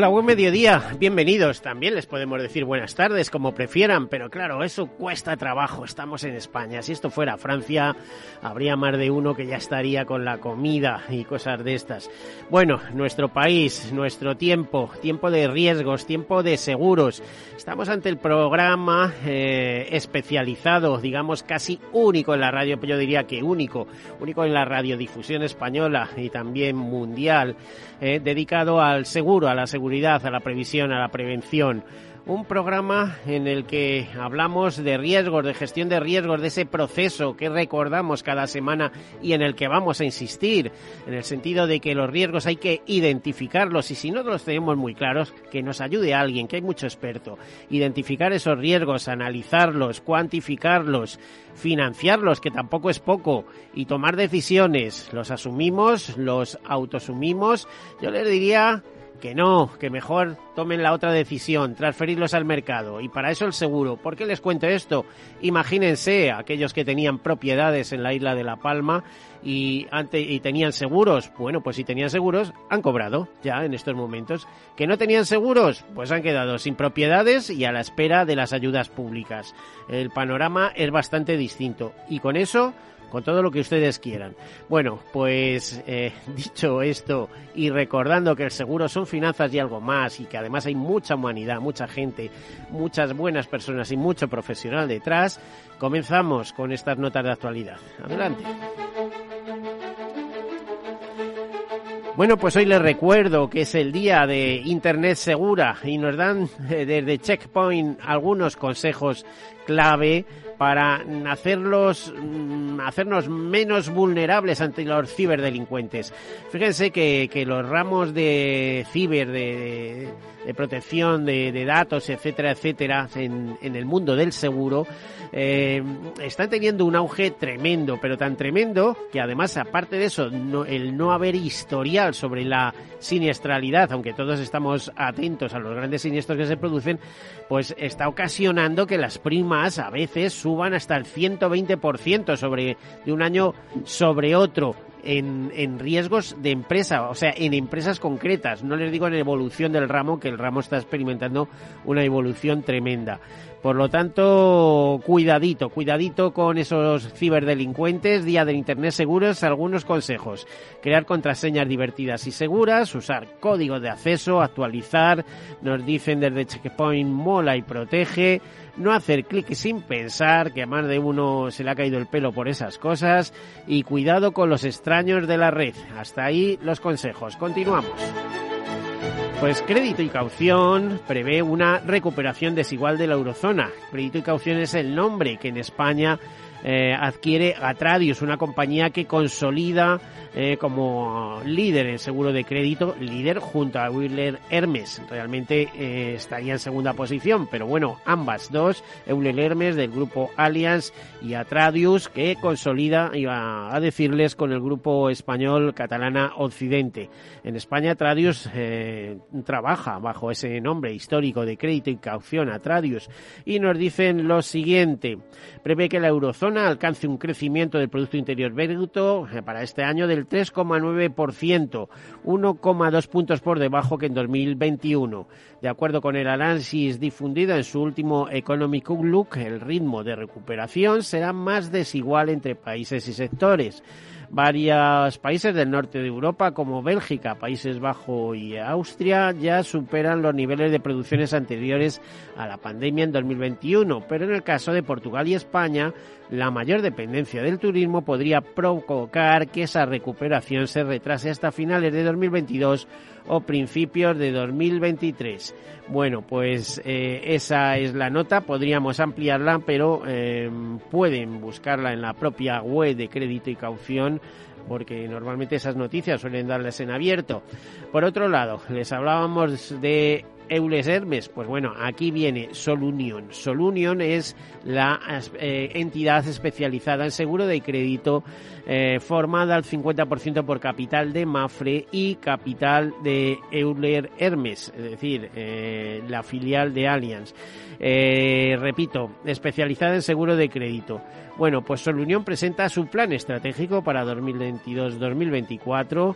Hola, buen mediodía, bienvenidos. También les podemos decir buenas tardes, como prefieran, pero claro, eso cuesta trabajo. Estamos en España. Si esto fuera Francia, habría más de uno que ya estaría con la comida y cosas de estas. Bueno, nuestro país, nuestro tiempo, tiempo de riesgos, tiempo de seguros. Estamos ante el programa eh, especializado, digamos casi único en la radio, yo diría que único, único en la radiodifusión española y también mundial, eh, dedicado al seguro, a la seguridad seguridad, a la previsión, a la prevención. Un programa en el que hablamos de riesgos, de gestión de riesgos, de ese proceso que recordamos cada semana y en el que vamos a insistir, en el sentido de que los riesgos hay que identificarlos y si no los tenemos muy claros, que nos ayude alguien, que hay mucho experto. Identificar esos riesgos, analizarlos, cuantificarlos, financiarlos, que tampoco es poco, y tomar decisiones. Los asumimos, los autosumimos. Yo les diría que no, que mejor tomen la otra decisión, transferirlos al mercado. Y para eso el seguro. ¿Por qué les cuento esto? Imagínense aquellos que tenían propiedades en la isla de La Palma y, ante, y tenían seguros. Bueno, pues si tenían seguros, han cobrado ya en estos momentos. ¿Que no tenían seguros? Pues han quedado sin propiedades y a la espera de las ayudas públicas. El panorama es bastante distinto. Y con eso con todo lo que ustedes quieran. Bueno, pues eh, dicho esto y recordando que el seguro son finanzas y algo más y que además hay mucha humanidad, mucha gente, muchas buenas personas y mucho profesional detrás, comenzamos con estas notas de actualidad. Adelante. Bueno, pues hoy les recuerdo que es el día de Internet segura y nos dan eh, desde Checkpoint algunos consejos clave para hacerlos, mm, hacernos menos vulnerables ante los ciberdelincuentes. Fíjense que, que los ramos de ciber, de, de protección de, datos, etcétera, etcétera, en, en el mundo del seguro, eh, están teniendo un auge tremendo, pero tan tremendo que además, aparte de eso, el no haber historial sobre la siniestralidad, aunque todos estamos atentos a los grandes siniestros que se producen, pues está ocasionando que las primas a veces suban hasta el 120% sobre de un año sobre otro en, en, riesgos de empresa, o sea, en empresas concretas. No les digo en evolución del ramo, que el ramo está experimentando una evolución tremenda. Por lo tanto, cuidadito, cuidadito con esos ciberdelincuentes. Día del Internet Seguros, algunos consejos. Crear contraseñas divertidas y seguras, usar código de acceso, actualizar, nos dicen desde Checkpoint mola y protege, no hacer clic sin pensar, que a más de uno se le ha caído el pelo por esas cosas, y cuidado con los extraños de la red. Hasta ahí los consejos. Continuamos. Pues Crédito y Caución prevé una recuperación desigual de la eurozona. Crédito y Caución es el nombre que en España eh, adquiere Atradius, una compañía que consolida eh, como líder en seguro de crédito, líder junto a Willer Hermes. Realmente eh, estaría en segunda posición, pero bueno, ambas dos, Euler Hermes del grupo Allianz y Atradius, que consolida, iba a decirles, con el grupo español Catalana Occidente. En España, Atradius eh, trabaja bajo ese nombre histórico de crédito y caución Atradius y nos dicen lo siguiente: prevé que la eurozona alcance un crecimiento del Producto Interior Bruto para este año del 3,9%, 1,2 puntos por debajo que en 2021. De acuerdo con el análisis difundido en su último Economic Outlook, el ritmo de recuperación será más desigual entre países y sectores. Varios países del norte de Europa, como Bélgica, Países Bajos y Austria, ya superan los niveles de producciones anteriores a la pandemia en 2021, pero en el caso de Portugal y España, la mayor dependencia del turismo podría provocar que esa recuperación se retrase hasta finales de 2022 o principios de 2023. Bueno, pues eh, esa es la nota, podríamos ampliarla, pero eh, pueden buscarla en la propia web de crédito y caución porque normalmente esas noticias suelen darles en abierto. Por otro lado, les hablábamos de Eules Hermes? Pues bueno, aquí viene Solunion. Solunion es la eh, entidad especializada en seguro de crédito eh, formada al 50% por capital de Mafre y capital de Euler Hermes, es decir, eh, la filial de Allianz. repito, especializada en seguro de crédito. Bueno, pues Solunion presenta su plan estratégico para 2022-2024.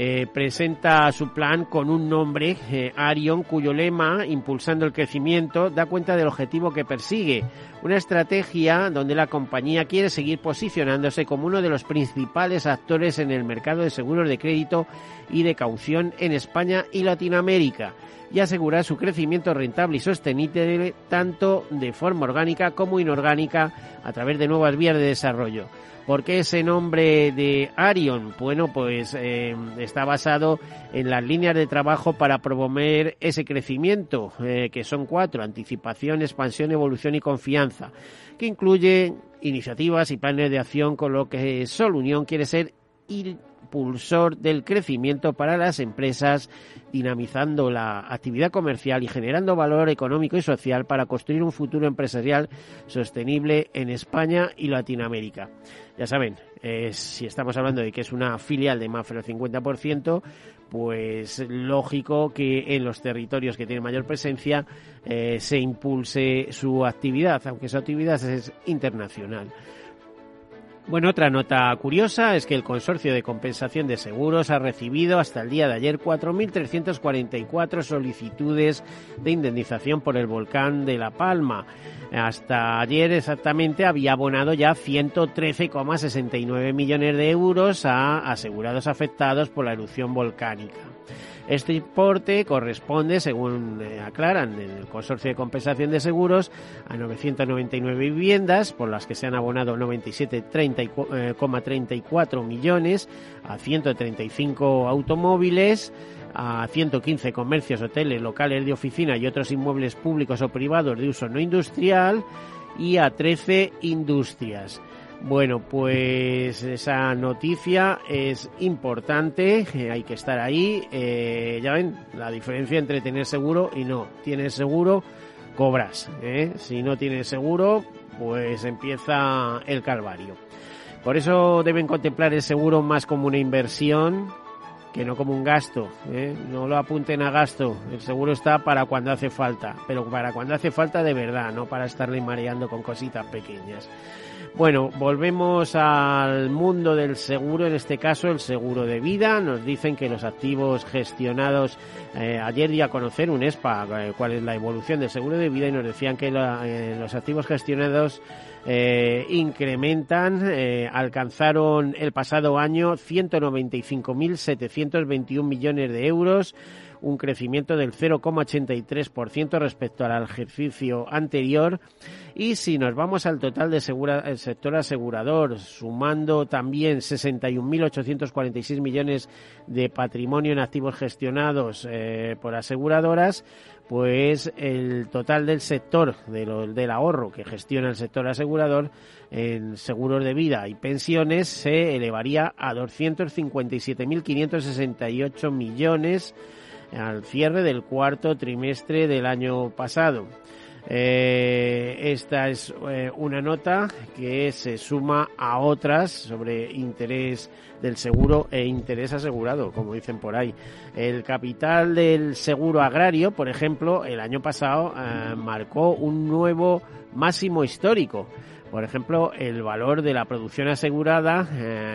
Eh, presenta su plan con un nombre, eh, Arion, cuyo lema, impulsando el crecimiento, da cuenta del objetivo que persigue. Una estrategia donde la compañía quiere seguir posicionándose como uno de los principales actores en el mercado de seguros de crédito y de caución en España y Latinoamérica y asegurar su crecimiento rentable y sostenible tanto de forma orgánica como inorgánica a través de nuevas vías de desarrollo. ¿Por qué ese nombre de Arion? Bueno, pues eh, está basado en las líneas de trabajo para promover ese crecimiento, eh, que son cuatro, anticipación, expansión, evolución y confianza, que incluye iniciativas y planes de acción con lo que Sol Unión quiere ser impulsor del crecimiento para las empresas, dinamizando la actividad comercial y generando valor económico y social para construir un futuro empresarial sostenible en España y Latinoamérica. Ya saben, si estamos hablando de que es una filial de Mafre al 50%, pues lógico que en los territorios que tienen mayor presencia eh, se impulse su actividad, aunque su actividad es internacional. Bueno, otra nota curiosa es que el Consorcio de Compensación de Seguros ha recibido hasta el día de ayer 4.344 solicitudes de indemnización por el volcán de La Palma. Hasta ayer exactamente había abonado ya 113,69 millones de euros a asegurados afectados por la erupción volcánica. Este importe corresponde, según eh, aclaran en el Consorcio de Compensación de Seguros, a 999 viviendas, por las que se han abonado 97,34 eh, millones, a 135 automóviles, a 115 comercios, hoteles, locales de oficina y otros inmuebles públicos o privados de uso no industrial y a 13 industrias. Bueno, pues esa noticia es importante, eh, hay que estar ahí. Eh, ya ven, la diferencia entre tener seguro y no. Tienes seguro, cobras. ¿eh? Si no tienes seguro, pues empieza el calvario. Por eso deben contemplar el seguro más como una inversión que no como un gasto. No lo apunten a gasto. El seguro está para cuando hace falta, pero para cuando hace falta de verdad, no para estarle mareando con cositas pequeñas. Bueno, volvemos al mundo del seguro, en este caso el seguro de vida. Nos dicen que los activos gestionados, eh, ayer di a conocer un ESPA, eh, cuál es la evolución del seguro de vida y nos decían que eh, los activos gestionados incrementan, alcanzaron el pasado año 195.721 millones de euros un crecimiento del 0,83% respecto al ejercicio anterior. Y si nos vamos al total del sector asegurador, sumando también 61.846 millones de patrimonio en activos gestionados eh, por aseguradoras, pues el total del sector del ahorro que gestiona el sector asegurador en seguros de vida y pensiones se elevaría a 257.568 millones al cierre del cuarto trimestre del año pasado. Eh, esta es eh, una nota que se suma a otras sobre interés del seguro e interés asegurado, como dicen por ahí. El capital del seguro agrario, por ejemplo, el año pasado eh, marcó un nuevo máximo histórico. Por ejemplo, el valor de la producción asegurada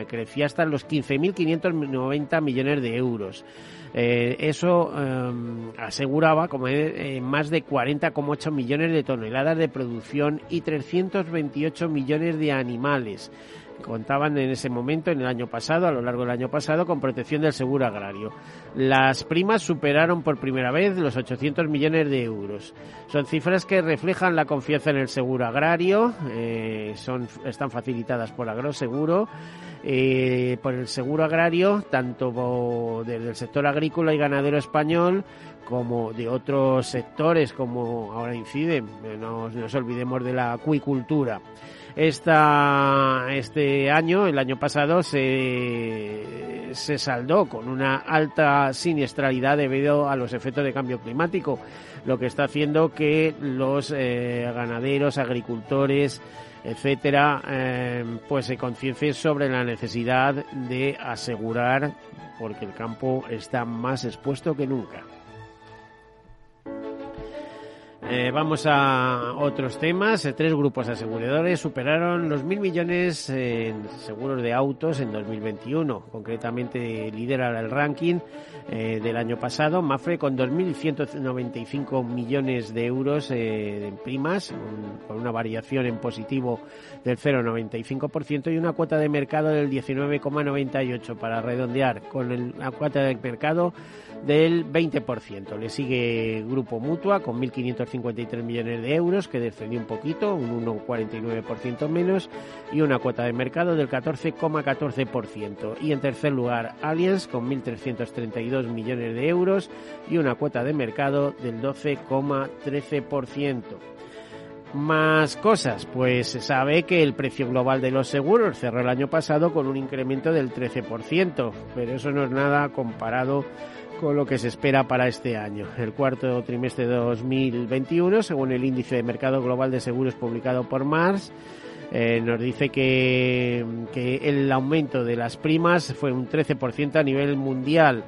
crecía hasta los 15.590 millones de euros. Eh, eso em, aseguraba como eh, más de 40,8 millones de toneladas de producción y 328 millones de animales. Contaban en ese momento, en el año pasado, a lo largo del año pasado, con protección del seguro agrario. Las primas superaron por primera vez los 800 millones de euros. Son cifras que reflejan la confianza en el seguro agrario, eh, son, están facilitadas por Agroseguro. Eh, por el seguro agrario, tanto desde el sector agrícola y ganadero español como de otros sectores, como ahora inciden, no nos olvidemos de la acuicultura. Esta, este año, el año pasado, se, se saldó con una alta siniestralidad debido a los efectos de cambio climático, lo que está haciendo que los eh, ganaderos, agricultores, etcétera, eh, pues se conciencien sobre la necesidad de asegurar, porque el campo está más expuesto que nunca. Eh, vamos a otros temas. Eh, tres grupos aseguradores superaron los mil millones en seguros de autos en 2021. Concretamente lidera el ranking eh, del año pasado Mafre con 2.195 millones de euros en primas, con una variación en positivo del 0,95% y una cuota de mercado del 19,98% para redondear con la cuota de mercado del 20%. Le sigue Grupo Mutua con 1.553 millones de euros, que descendió un poquito, un 1,49% menos, y una cuota de mercado del 14,14%. Y en tercer lugar, Allianz con 1.332 millones de euros y una cuota de mercado del 12,13%. Más cosas, pues se sabe que el precio global de los seguros cerró el año pasado con un incremento del 13%, pero eso no es nada comparado con lo que se espera para este año. El cuarto trimestre de 2021, según el índice de mercado global de seguros publicado por Mars, eh, nos dice que, que, el aumento de las primas fue un 13% a nivel mundial.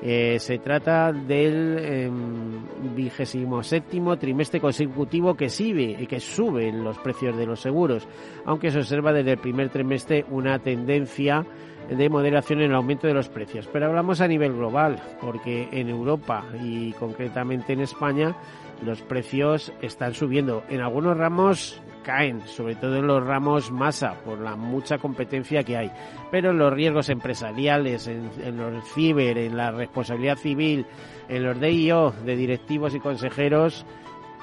Eh, se trata del em, vigésimo séptimo trimestre consecutivo que sube, que suben los precios de los seguros, aunque se observa desde el primer trimestre una tendencia de moderación en el aumento de los precios. Pero hablamos a nivel global, porque en Europa y concretamente en España los precios están subiendo. En algunos ramos caen, sobre todo en los ramos masa, por la mucha competencia que hay. Pero en los riesgos empresariales, en, los ciber, en la responsabilidad civil, en los DIO de directivos y consejeros,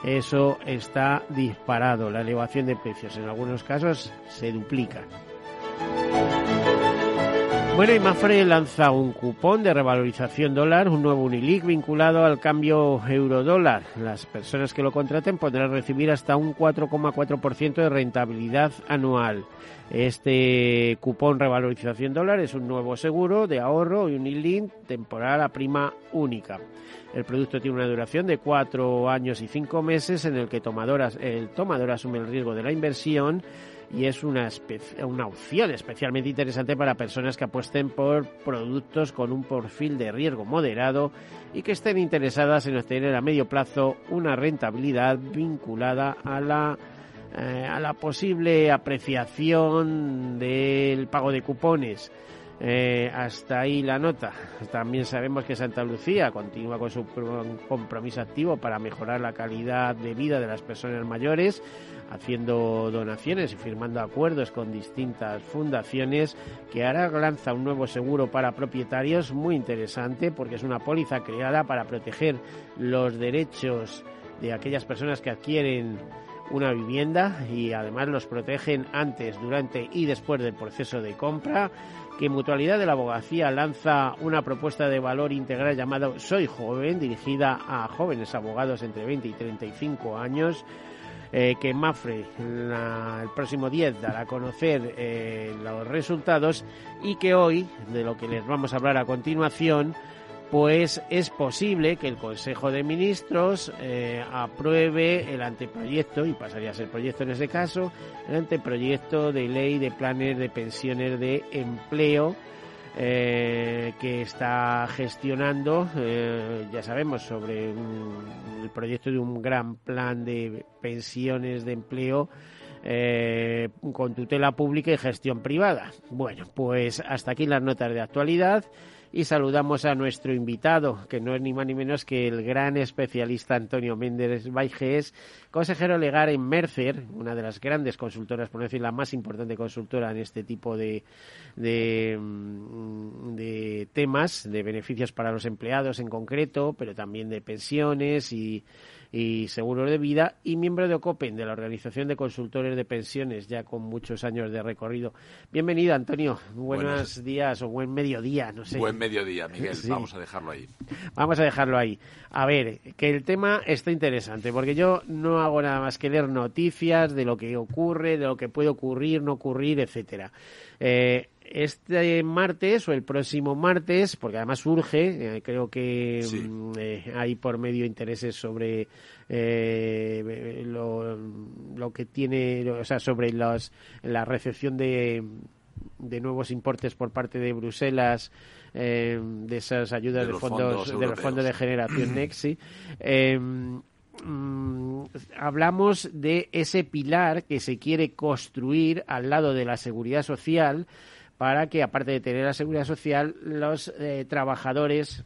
eso está disparado. La elevación de precios en algunos casos se duplica. Bueno, y Mafre lanza un cupón de revalorización dólar, un nuevo Unilic vinculado al cambio euro-dólar. Las personas que lo contraten podrán recibir hasta un 4,4% de rentabilidad anual. Este cupón revalorización dólar es un nuevo seguro de ahorro y Unilink temporal a prima única. El producto tiene una duración de cuatro años y cinco meses en el que tomadoras, el tomador asume el riesgo de la inversión y es una, una opción especialmente interesante para personas que apuesten por productos con un perfil de riesgo moderado y que estén interesadas en obtener a medio plazo una rentabilidad vinculada a la eh, a la posible apreciación del pago de cupones. Eh, hasta ahí la nota. También sabemos que Santa Lucía continúa con su compromiso activo para mejorar la calidad de vida de las personas mayores haciendo donaciones y firmando acuerdos con distintas fundaciones que ahora lanza un nuevo seguro para propietarios muy interesante porque es una póliza creada para proteger los derechos de aquellas personas que adquieren una vivienda y además los protegen antes, durante y después del proceso de compra que Mutualidad de la Abogacía lanza una propuesta de valor integral llamada Soy Joven, dirigida a jóvenes abogados entre 20 y 35 años eh, que Mafre el próximo 10 dará a conocer eh, los resultados y que hoy, de lo que les vamos a hablar a continuación, pues es posible que el Consejo de Ministros eh, apruebe el anteproyecto, y pasaría a ser proyecto en ese caso, el anteproyecto de ley de planes de pensiones de empleo eh, que está gestionando, eh, ya sabemos, sobre el proyecto de un gran plan de pensiones de empleo eh, con tutela pública y gestión privada. Bueno, pues hasta aquí las notas de actualidad y saludamos a nuestro invitado, que no es ni más ni menos que el gran especialista Antonio Méndez Baiges, consejero legal en Mercer, una de las grandes consultoras, por no decir la más importante consultora en este tipo de, de, mm, de temas, de beneficios para los empleados en concreto, pero también de pensiones y y seguros de vida y miembro de OCOPEN, de la Organización de Consultores de Pensiones, ya con muchos años de recorrido. Bienvenido, Antonio. Buenos días o buen mediodía, no sé. Buen mediodía, Miguel. Vamos a dejarlo ahí. Vamos a dejarlo ahí. A ver, que el tema está interesante, porque yo no hago nada más que leer noticias de lo que ocurre, de lo que puede ocurrir, no ocurrir, etcétera. Eh, este martes o el próximo martes, porque además surge, eh, creo que mm, eh, hay por medio intereses sobre eh, lo, que tiene, o sea, sobre los, la recepción de, de nuevos importes por parte de Bruselas de esas ayudas de, fondos, de los fondos de generación Nexi. Mm, hablamos de ese pilar que se quiere construir al lado de la seguridad social para que, aparte de tener la seguridad social, los eh, trabajadores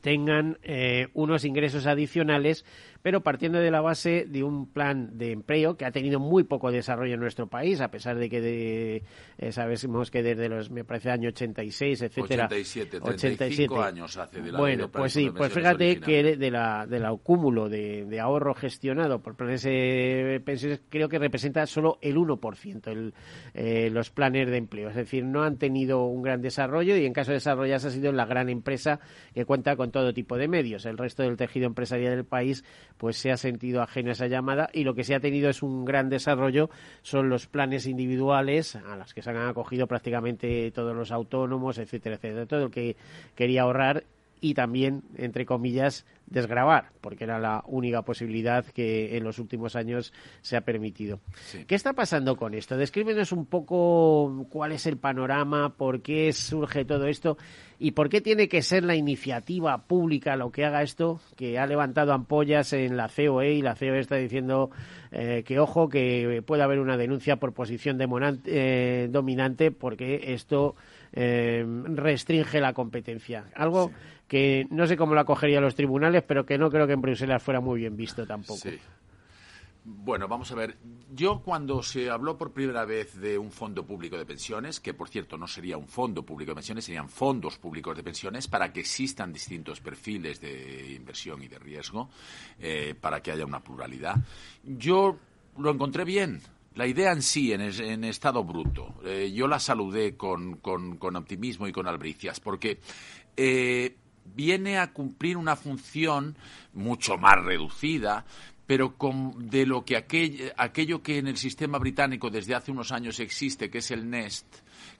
tengan eh, unos ingresos adicionales pero partiendo de la base de un plan de empleo que ha tenido muy poco desarrollo en nuestro país, a pesar de que de, eh, sabemos que desde los, me parece, año 86, etcétera. 87, 87 años hace de la Bueno, pues sí, pues fíjate que de la, del acúmulo de, de, ahorro gestionado por planes de pensiones, creo que representa solo el 1% el, eh, los planes de empleo. Es decir, no han tenido un gran desarrollo y en caso de desarrollarse ha sido la gran empresa que cuenta con todo tipo de medios. El resto del tejido empresarial del país pues se ha sentido ajeno a esa llamada y lo que se ha tenido es un gran desarrollo son los planes individuales a los que se han acogido prácticamente todos los autónomos, etcétera, etcétera, todo el que quería ahorrar y también, entre comillas, desgravar, porque era la única posibilidad que en los últimos años se ha permitido. ¿Qué está pasando con esto? Descríbenos un poco cuál es el panorama, por qué surge todo esto y por qué tiene que ser la iniciativa pública lo que haga esto, que ha levantado ampollas en la COE y la COE está diciendo eh, que, ojo, que puede haber una denuncia por posición eh, dominante porque esto eh, restringe la competencia. Algo que no sé cómo lo acogerían los tribunales, pero que no creo que en Bruselas fuera muy bien visto tampoco. Bueno, vamos a ver. Yo cuando se habló por primera vez de un fondo público de pensiones, que por cierto no sería un fondo público de pensiones, serían fondos públicos de pensiones para que existan distintos perfiles de inversión y de riesgo, eh, para que haya una pluralidad, yo lo encontré bien. La idea en sí, en, estado bruto, eh, yo la saludé con, optimismo y con albricias, porque eh, viene a cumplir una función mucho más reducida, pero de lo que aquello que en el sistema británico desde hace unos años existe, que es el NEST,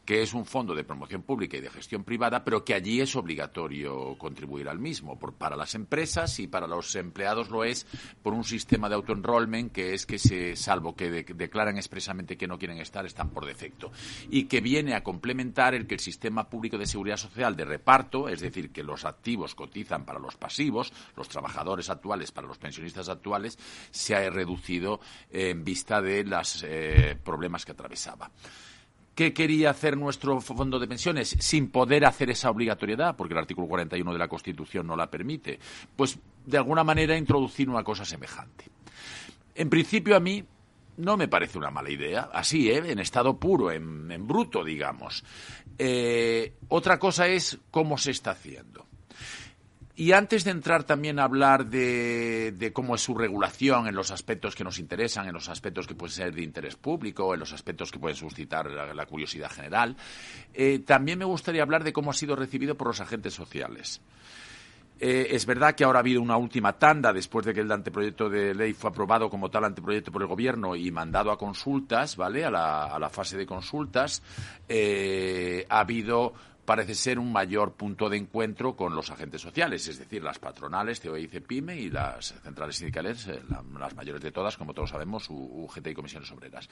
que es un fondo de promoción pública y de gestión privada, pero que allí es obligatorio contribuir al mismo. para las empresas y para los empleados lo es por un sistema de autoenrollment que es que, se, salvo que declaran expresamente que no quieren estar, están por defecto. Y que viene a complementar el que el sistema público de seguridad social de reparto, es decir, que los activos cotizan para los pasivos, los trabajadores actuales para los pensionistas actuales, se ha reducido en vista de los eh, problemas que atravesaba. ¿Qué quería hacer nuestro fondo de pensiones sin poder hacer esa obligatoriedad? Porque el artículo 41 de la Constitución no la permite. Pues, de alguna manera, introducir una cosa semejante. En principio, a mí no me parece una mala idea. Así, ¿eh? en estado puro, en, bruto, digamos. Eh, otra cosa es cómo se está haciendo. Y antes de entrar también a hablar de, cómo es su regulación en los aspectos que nos interesan, en los aspectos que pueden ser de interés público, en los aspectos que pueden suscitar la, curiosidad general, eh, también me gustaría hablar de cómo ha sido recibido por los agentes sociales. Eh, es verdad que ahora ha habido una última tanda después de que el anteproyecto de ley fue aprobado como tal anteproyecto por el Gobierno y mandado a consultas, ¿vale? A la, fase de consultas. Eh, ha habido parece ser un mayor punto de encuentro con los agentes sociales, es decir, las patronales, COE y CEPIME, y las centrales sindicales, eh, las mayores de todas, como todos sabemos, UGT y Comisiones Obreras.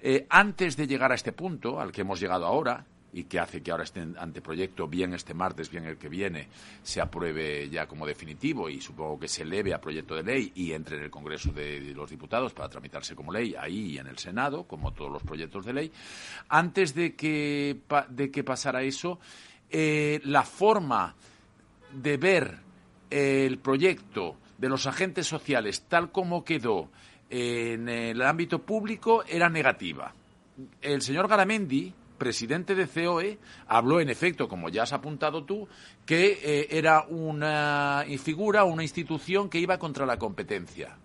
Eh, antes de llegar a este punto, al que hemos llegado ahora, y que hace que ahora este anteproyecto, bien este martes, bien el que viene, se apruebe ya como definitivo y supongo que se eleve a proyecto de ley y entre en el Congreso de los Diputados para tramitarse como ley ahí y en el Senado, como todos los proyectos de ley. Antes de que, de que pasara eso, eh, la forma de ver el proyecto de los agentes sociales tal como quedó en el ámbito público era negativa. El señor Garamendi, presidente de COE, habló en efecto, como ya has apuntado tú, que eh, era una figura, una institución que iba contra la competencia.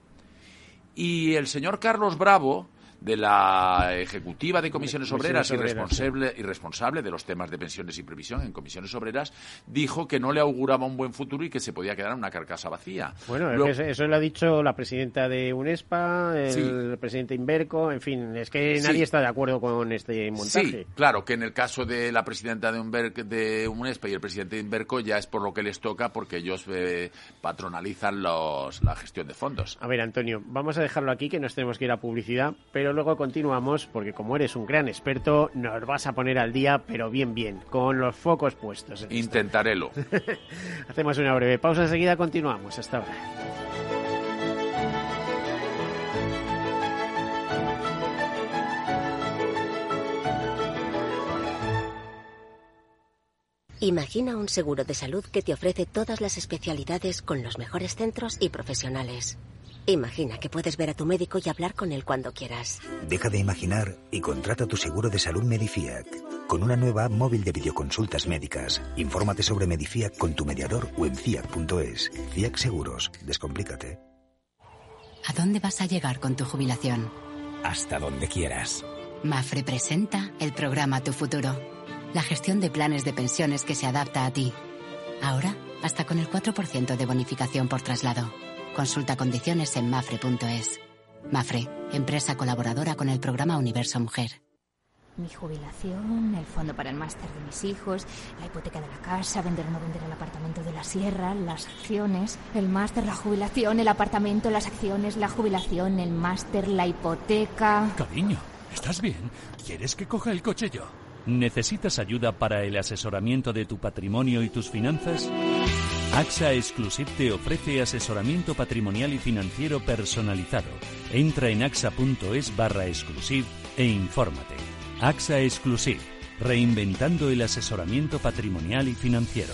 Y el señor Carlos Bravo, de la ejecutiva de comisiones obreras y responsable, y responsable de los temas de pensiones y previsión en comisiones obreras, dijo que no le auguraba un buen futuro y que se podía quedar en una carcasa vacía. Bueno, eso lo ha dicho la presidenta de UNESPA, el presidente Inverco, en fin, es que nadie está de acuerdo con este montaje. Sí, claro, que en el caso de la presidenta de, de UNESPA y el presidente de Inverco ya es por lo que les toca porque ellos eh, patronalizan los, la gestión de fondos. A ver, Antonio, vamos a dejarlo aquí que nos tenemos que ir a publicidad, pero luego continuamos porque como eres un gran experto nos vas a poner al día, pero bien bien, con los focos puestos. Intentarélo. Hacemos una breve pausa, enseguida continuamos. Hasta ahora. Imagina un seguro de salud que te ofrece todas las especialidades con los mejores centros y profesionales. Imagina que puedes ver a tu médico y hablar con él cuando quieras. Deja de imaginar y contrata tu seguro de salud Medifiac. Con una nueva app móvil de videoconsultas médicas. Infórmate sobre Medifiac con tu mediador o en fiac.es. Fiac Seguros. Descomplícate. ¿A dónde vas a llegar con tu jubilación? Hasta donde quieras. Mafre presenta el programa Tu Futuro. La gestión de planes de pensiones que se adapta a ti. Ahora, hasta con el 4% de bonificación por traslado. Consulta condiciones en mafre.es. Mafre, empresa colaboradora con el programa Universo Mujer. Mi jubilación, el fondo para el máster de mis hijos, la hipoteca de la casa, vender o no vender el apartamento de la sierra, las acciones, el máster, la jubilación, el apartamento, las acciones, la jubilación, el máster, la hipoteca. Cariño, ¿estás bien? ¿Quieres que coja el coche yo? ¿Necesitas ayuda para el asesoramiento de tu patrimonio y tus finanzas? AXA Exclusive te ofrece asesoramiento patrimonial y financiero personalizado. Entra en axa.es barra exclusive e infórmate. AXA Exclusive, reinventando el asesoramiento patrimonial y financiero.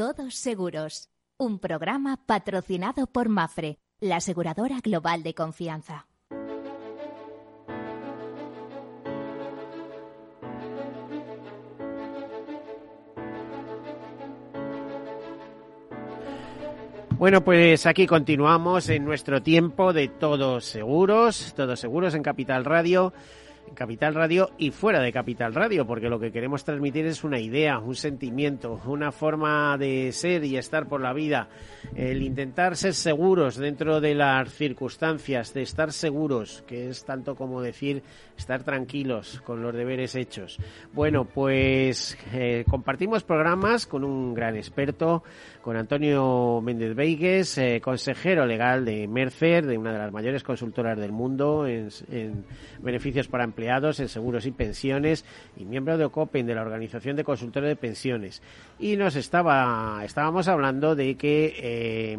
Todos Seguros, un programa patrocinado por Mafre, la aseguradora global de confianza. Bueno, pues aquí continuamos en nuestro tiempo de Todos Seguros, Todos Seguros en Capital Radio. Capital Radio y fuera de Capital Radio, porque lo que queremos transmitir es una idea, un sentimiento, una forma de ser y estar por la vida, el intentar ser seguros dentro de las circunstancias, de estar seguros, que es tanto como decir estar tranquilos con los deberes hechos. Bueno, pues eh, compartimos programas con un gran experto, con Antonio Méndez Veigues, eh, consejero legal de Mercer, de una de las mayores consultoras del mundo en, en beneficios para empleados, en seguros y pensiones, y miembro de OCOPEN, de la Organización de Consultores de Pensiones. Y nos estaba, estábamos hablando de que, eh,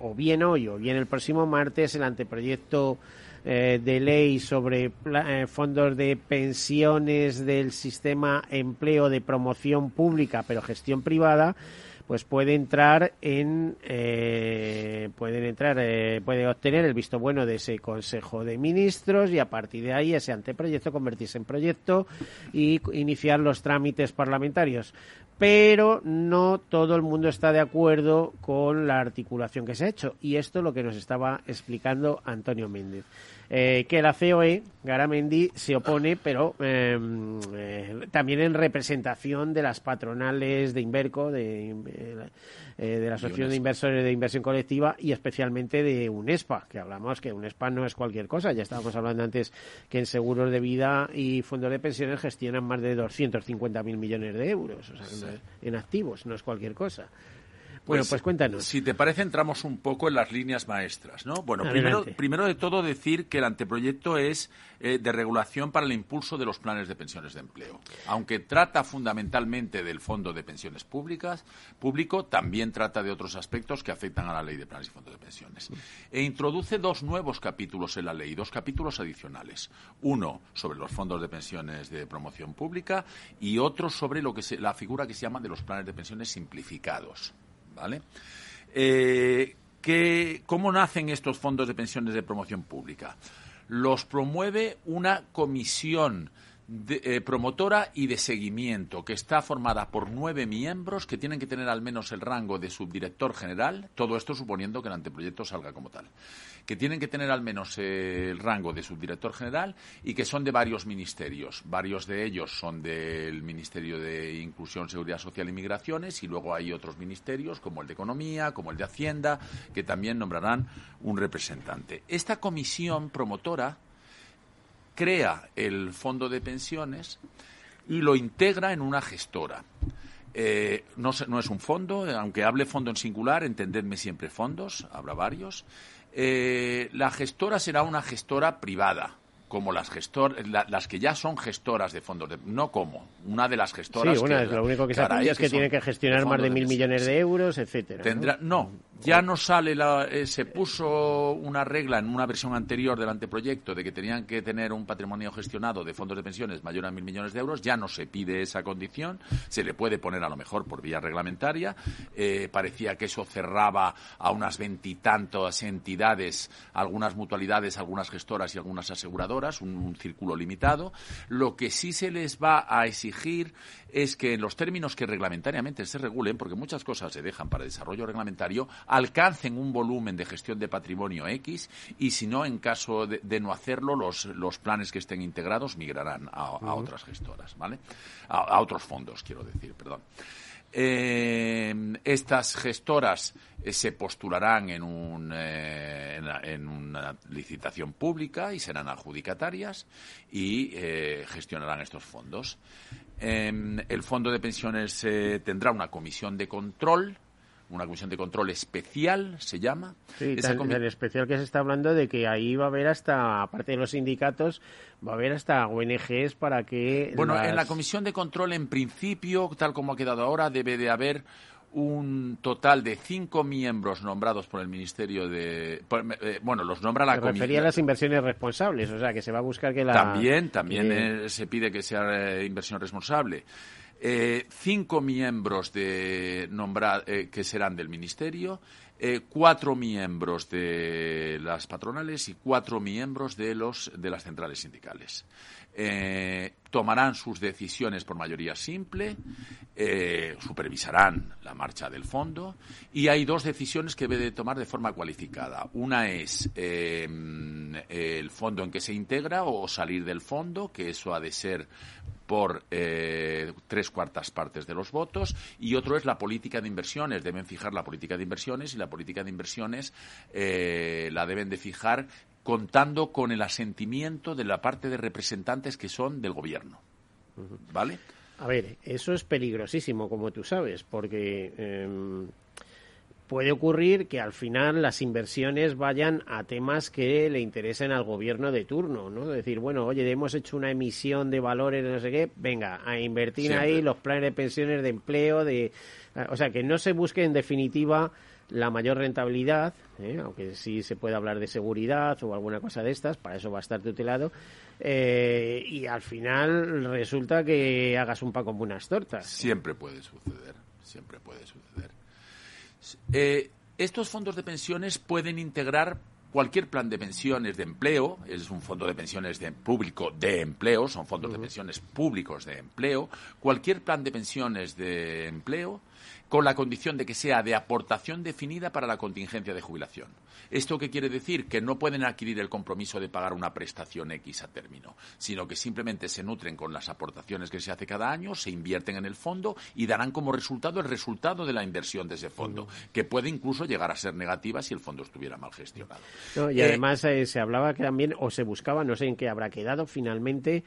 o bien hoy o bien el próximo martes, el anteproyecto eh, de ley sobre eh, fondos de pensiones del sistema empleo de promoción pública pero gestión privada pues puede entrar en eh, pueden entrar eh, puede obtener el visto bueno de ese consejo de ministros y a partir de ahí ese anteproyecto convertirse en proyecto y iniciar los trámites parlamentarios. Pero no todo el mundo está de acuerdo con la articulación que se ha hecho. Y esto es lo que nos estaba explicando Antonio Méndez eh, que la COE, Garamendi, se opone, pero em, eh, también en representación de las patronales de Inverco, de, eh, de la Asociación de Inversores de Inversión Colectiva y especialmente de UNESPA, que hablamos que UNESPA no es cualquier cosa. Ya estábamos hablando antes que en seguros de vida y fondos de pensiones gestionan más de 250.000 millones de euros, o sea, en activos, no es cualquier cosa. Bueno, pues, pues cuéntanos. Si te parece, entramos un poco en las líneas maestras, ¿no? Bueno, primero, primero, de todo decir que el anteproyecto es eh, de regulación para el impulso de los planes de pensiones de empleo. Aunque trata fundamentalmente del Fondo de Pensiones Públicas, público, también trata de otros aspectos que afectan a la Ley de Planes y Fondos de Pensiones. E introduce dos nuevos capítulos en la ley, dos capítulos adicionales. Uno sobre los fondos de pensiones de promoción pública y otro sobre lo que la figura que se llama de los planes de pensiones simplificados. ¿Vale? Eh, ¿Cómo nacen estos fondos de pensiones de promoción pública? Los promueve una comisión eh, promotora y de seguimiento, que está formada por nueve miembros que tienen que tener al menos el rango de subdirector general, todo esto suponiendo que el anteproyecto salga como tal, que tienen que tener al menos eh, el rango de subdirector general y que son de varios ministerios. Varios de ellos son del Ministerio de Inclusión, Seguridad Social y Migraciones y luego hay otros ministerios como el de Economía, como el de Hacienda, que también nombrarán un representante. Esta comisión promotora crea el fondo de pensiones y lo integra en una gestora. Eh, no, no, es un fondo, aunque hable fondo en singular, entendedme siempre fondos, habrá varios. Eh, la gestora será una gestora privada, como las gestor, las que ya son gestoras de fondos, de, no como, una de las gestoras. Sí, una, lo único que se es que, tiene que gestionar más de mil millones de euros, etcétera. Tendrá, ¿no? Ya no sale, la, eh, se puso una regla en una versión anterior del anteproyecto de que tenían que tener un patrimonio gestionado de fondos de pensiones mayor a mil millones de euros, ya no se pide esa condición, se le puede poner a lo mejor por vía reglamentaria, eh, parecía que eso cerraba a unas veintitantas entidades, algunas mutualidades, algunas gestoras y algunas aseguradoras, un, círculo limitado. Lo que sí se les va a exigir es que en los términos que reglamentariamente se regulen, porque muchas cosas se dejan para desarrollo reglamentario, alcancen un volumen de gestión de patrimonio X y si no, en caso de, no hacerlo, los, los, planes que estén integrados migrarán a, otras gestoras, ¿vale? A, otros fondos, quiero decir, perdón. Eh, estas gestoras eh, se postularán en, un, eh, en, una licitación pública y serán adjudicatarias y gestionarán estos fondos. Em, el fondo de pensiones tendrá una comisión de control, una comisión de control especial, se llama. Sí, Esa tan, especial que se está hablando de que ahí va a haber hasta, aparte de los sindicatos, va a haber hasta ONGs para que... Bueno, en la comisión de control, en principio, tal como ha quedado ahora, debe de haber un total de cinco miembros nombrados por el Ministerio de... por- eh, bueno, los nombra la Se refería a comisión. las inversiones responsables, o sea, que se va a buscar que la... También, también que- eh, se pide que sea eh, inversión responsable. Eh, cinco miembros de eh, que serán del Ministerio, eh, cuatro miembros de las patronales y cuatro miembros de, los, de las centrales sindicales. Tomarán sus decisiones por mayoría simple, supervisarán la marcha del fondo y hay dos decisiones que debe de tomar de forma cualificada. Una es eh, el fondo en que se integra o salir del fondo, que eso ha de ser por eh, tres cuartas partes de los votos y otro es la política de inversiones. Deben fijar la política de inversiones y la política de inversiones eh, la deben de fijar contando con el asentimiento de la parte de representantes que son del gobierno. ¿Vale? A ver, eso es peligrosísimo, como tú sabes, porque em, puede ocurrir que al final las inversiones vayan a temas que le interesen al gobierno de turno, ¿no? Decir, bueno, oye, hemos hecho una emisión de valores, no sé qué, venga, a invertir Siempre. ahí los planes de pensiones, de empleo, de... O sea, que no se busque en definitiva la mayor rentabilidad, ¿eh? aunque sí se puede hablar de seguridad o alguna cosa de estas, para eso va a estar tutelado, eh, y al final resulta que hagas un pan con buenas tortas. Siempre puede suceder, siempre puede suceder. Eh, estos fondos de pensiones pueden integrar cualquier plan de pensiones de empleo, es un fondo de pensiones de público de empleo, son fondos de pensiones públicos de empleo, cualquier plan de pensiones de empleo con la condición de que sea de aportación definida para la contingencia de jubilación. ¿Esto qué quiere decir? Que no pueden adquirir el compromiso de pagar una prestación X a término, sino que simplemente se nutren con las aportaciones que se hace cada año, se invierten en el fondo y darán como resultado el resultado de la inversión de ese fondo, que puede incluso llegar a ser negativa si el fondo estuviera mal gestionado. No, y Eh, además eh, se hablaba que también, o se buscaba, no sé en qué habrá quedado finalmente,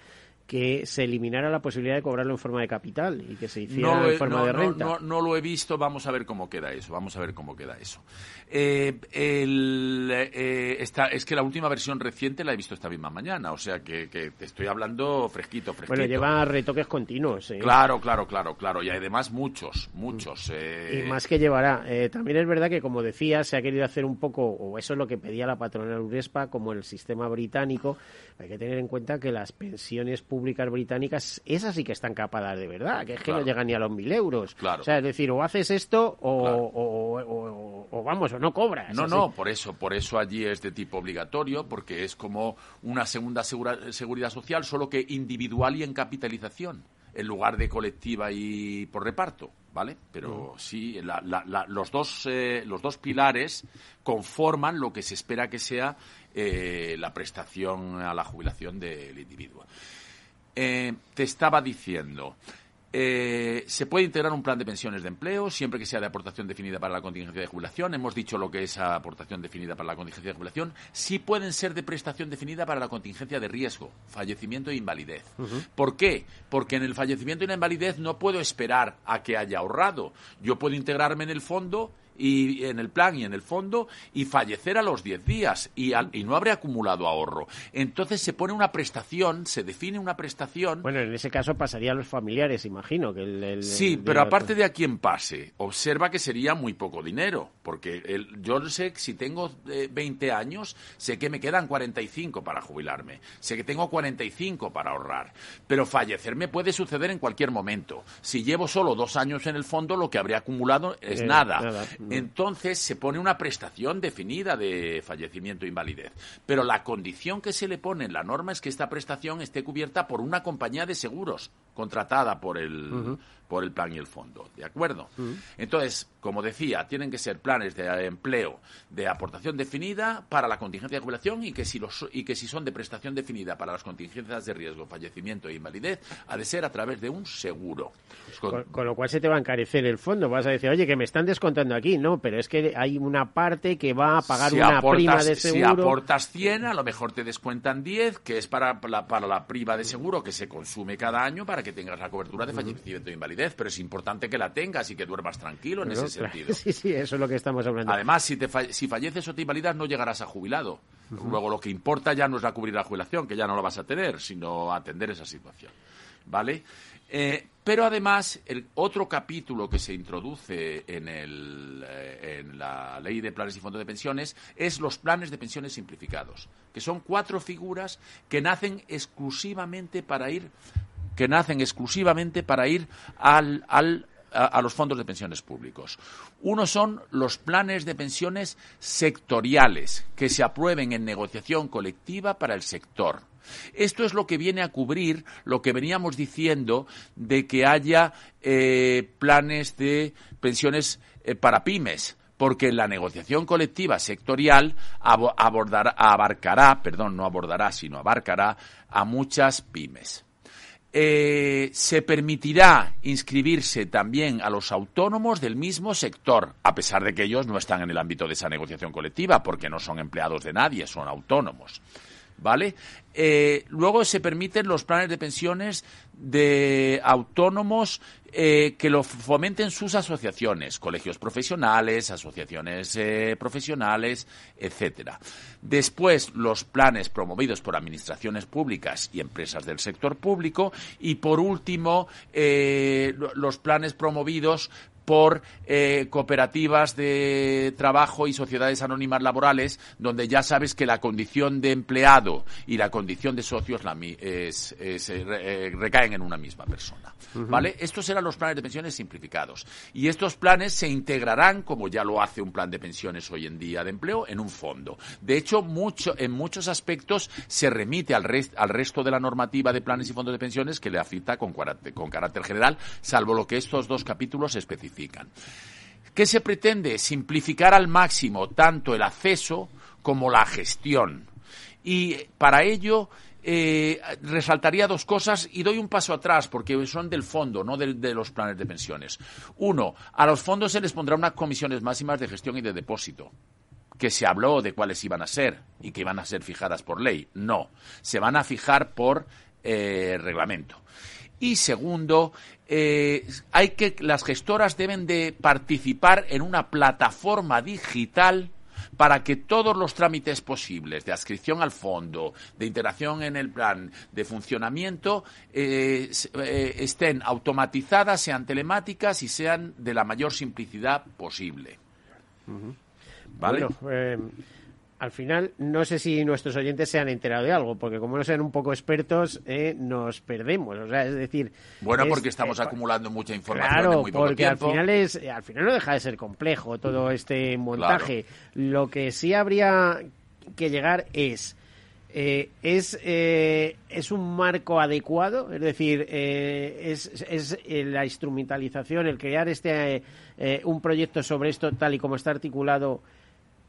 que se eliminara la posibilidad de cobrarlo en forma de capital y que se hiciera No en forma no- de no- renta. no- no lo he visto, vamos a ver cómo queda eso, vamos a ver cómo queda eso. Eh, el, eh, esta- es que la última versión reciente la he visto esta misma mañana, o sea que, que te estoy hablando fresquito, fresquito. bueno, lleva retoques continuos. ¿eh? Claro, claro, claro, claro, y además muchos, muchos. eh, Y más que llevará. Eh, también es verdad que, como decía, se ha querido hacer un poco, o eso es lo que pedía la patronal Urespa, como el sistema británico. Hay que tener en cuenta que las pensiones públicas británicas, esas sí que están capadas de verdad, que es que Claro. no llegan ni a los mil euros. Claro. O sea, es decir, o haces esto o, o- o- o- o vamos, o no cobras. No, así. no, por eso, por eso allí es de tipo obligatorio, porque es como una segunda segura- seguridad social, solo que individual y en capitalización, en lugar de colectiva y por reparto, ¿vale? Pero sí, la- la- la- los, dos, eh, los dos pilares conforman lo que se espera que sea eh, la prestación a la jubilación del individuo. Eh, te estaba diciendo, eh, se puede integrar un plan de pensiones de empleo siempre que sea de aportación definida para la contingencia de jubilación. Hemos dicho lo que es aportación definida para la contingencia de jubilación. Sí pueden ser de prestación definida para la contingencia de riesgo, fallecimiento e invalidez. ¿Por qué? Porque en el fallecimiento y la invalidez no puedo esperar a que haya ahorrado. Yo puedo integrarme en el fondo y en el plan y en el fondo y fallecer a los 10 días y, al- y no habré acumulado ahorro. Entonces se pone una prestación, se define una prestación. Bueno, en ese caso pasaría a los familiares, imagino. que el, el- Sí, el- pero aparte de a quien pase, observa que sería muy poco dinero, porque el- yo sé que si tengo eh, 20 años, sé que me quedan 45 para jubilarme, sé que tengo 45 para ahorrar, pero fallecerme puede suceder en cualquier momento. Si llevo solo dos años en el fondo, lo que habré acumulado es Eh, nada. Entonces se pone una prestación definida de fallecimiento e invalidez, pero la condición que se le pone en la norma es que esta prestación esté cubierta por una compañía de seguros contratada por el, por el plan y el fondo, ¿de acuerdo? Mm. Entonces, como decía, tienen que ser planes de empleo de aportación definida para la contingencia de jubilación y que si los, y que si son de prestación definida para las contingencias de riesgo, fallecimiento e invalidez, ha de ser a través de un seguro. Con, con lo cual se te va a encarecer el fondo. Vas a decir, oye, que me están descontando aquí. No, pero es que hay una parte que va a pagar si una aportas, prima de Si seguro. aportas 100, a lo mejor te descuentan 10, que es para la, para la prima de seguro que se consume cada año para que tengas la cobertura de fallecimiento e invalidez. Pero es importante que la tengas y que duermas tranquilo en ese sentido. Sí, sí, eso es lo que estamos hablando. Además, si, te si falleces o te invalidas, no llegarás a jubilado. Luego, lo que importa ya no es la cubrir la jubilación, que ya no lo vas a tener, sino atender esa situación. ¿Vale? Eh, pero además, el otro capítulo que se introduce en, el, eh, en la ley de planes y fondos de pensiones es los planes de pensiones simplificados, que son cuatro figuras que nacen exclusivamente para ir que nacen exclusivamente para ir al, al- a, los fondos de pensiones públicos. Uno son los planes de pensiones sectoriales que se aprueben en negociación colectiva para el sector. Esto es lo que viene a cubrir lo que veníamos diciendo de que haya eh, planes de pensiones eh, para pymes, porque la negociación colectiva sectorial abo- abordará- abarcará, perdón, no abordará, sino abarcará a muchas pymes. Eh, se permitirá inscribirse también a los autónomos del mismo sector, a pesar de que ellos no están en el ámbito de esa negociación colectiva, porque no son empleados de nadie, son autónomos. ¿Vale? Eh, luego se permiten los planes de pensiones de autónomos eh, que lo fomenten sus asociaciones, colegios profesionales, asociaciones eh, profesionales, etcétera. Después, los planes promovidos por administraciones públicas y empresas del sector público. Y por último, lo- los planes promovidos por eh, cooperativas de trabajo y sociedades anónimas laborales, donde ya sabes que la condición de empleado y la condición de socio es la es- es, eh, eh, recaen en una misma persona. ¿Vale? Estos eran los planes de pensiones simplificados. Y estos planes se integrarán, como ya lo hace un plan de pensiones hoy en día de empleo, en un fondo. De hecho, mucho, en muchos aspectos se remite al, res- al resto de la normativa de planes y fondos de pensiones que le afecta con, con carácter general, salvo lo que estos dos capítulos especifican. ¿Qué se pretende? Simplificar al máximo tanto el acceso como la gestión. Y para ello eh, resaltaría dos cosas y doy un paso atrás porque son del fondo, no de, los planes de pensiones. Uno, a los fondos se les pondrá unas comisiones máximas de gestión y de depósito que se habló de cuáles iban a ser y que iban a ser fijadas por ley. No, se van a fijar por eh, reglamento. Y segundo, eh, hay que las gestoras deben de participar en una plataforma digital para que todos los trámites posibles de adscripción al fondo, de integración en el plan, de funcionamiento, eh, eh, estén automatizadas, sean telemáticas y sean de la mayor simplicidad posible. ¿Vale? Bueno, eh, al final no sé si nuestros oyentes se han enterado de algo, porque como no sean un poco expertos, eh, nos perdemos. O sea, es decir, Bueno, es- porque estamos eh, acumulando mucha información Claro, en muy poco porque al final es, al final no deja de ser complejo todo este montaje. Lo que sí habría que llegar es eh, es eh, es un marco adecuado, es decir, eh, es, es eh, la instrumentalización, el crear este eh, eh, un proyecto sobre esto tal y como está articulado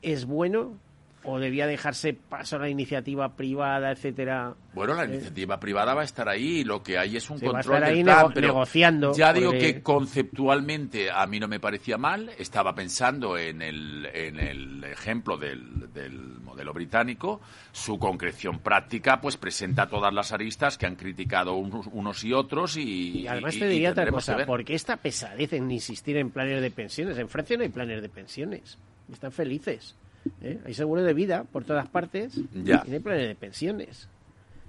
es bueno o debía dejarse paso a la iniciativa privada, etcétera. Bueno, la Eh, iniciativa privada va a estar ahí y lo que hay es un Sí, va a control estar del ahí plan, nego- pero negociando, Ya digo porque- que conceptualmente a mí no me parecía mal. Estaba pensando en el, en el ejemplo del, del modelo británico. Su concreción práctica pues presenta todas las aristas que han criticado unos, unos y otros y, Y además y- te diría otra cosa, ver. ¿por qué esta pesadez en insistir en planes de pensiones? En Francia no hay planes de pensiones, están felices. ¿Eh? Hay seguro de vida por todas partes Ya. y hay planes de pensiones.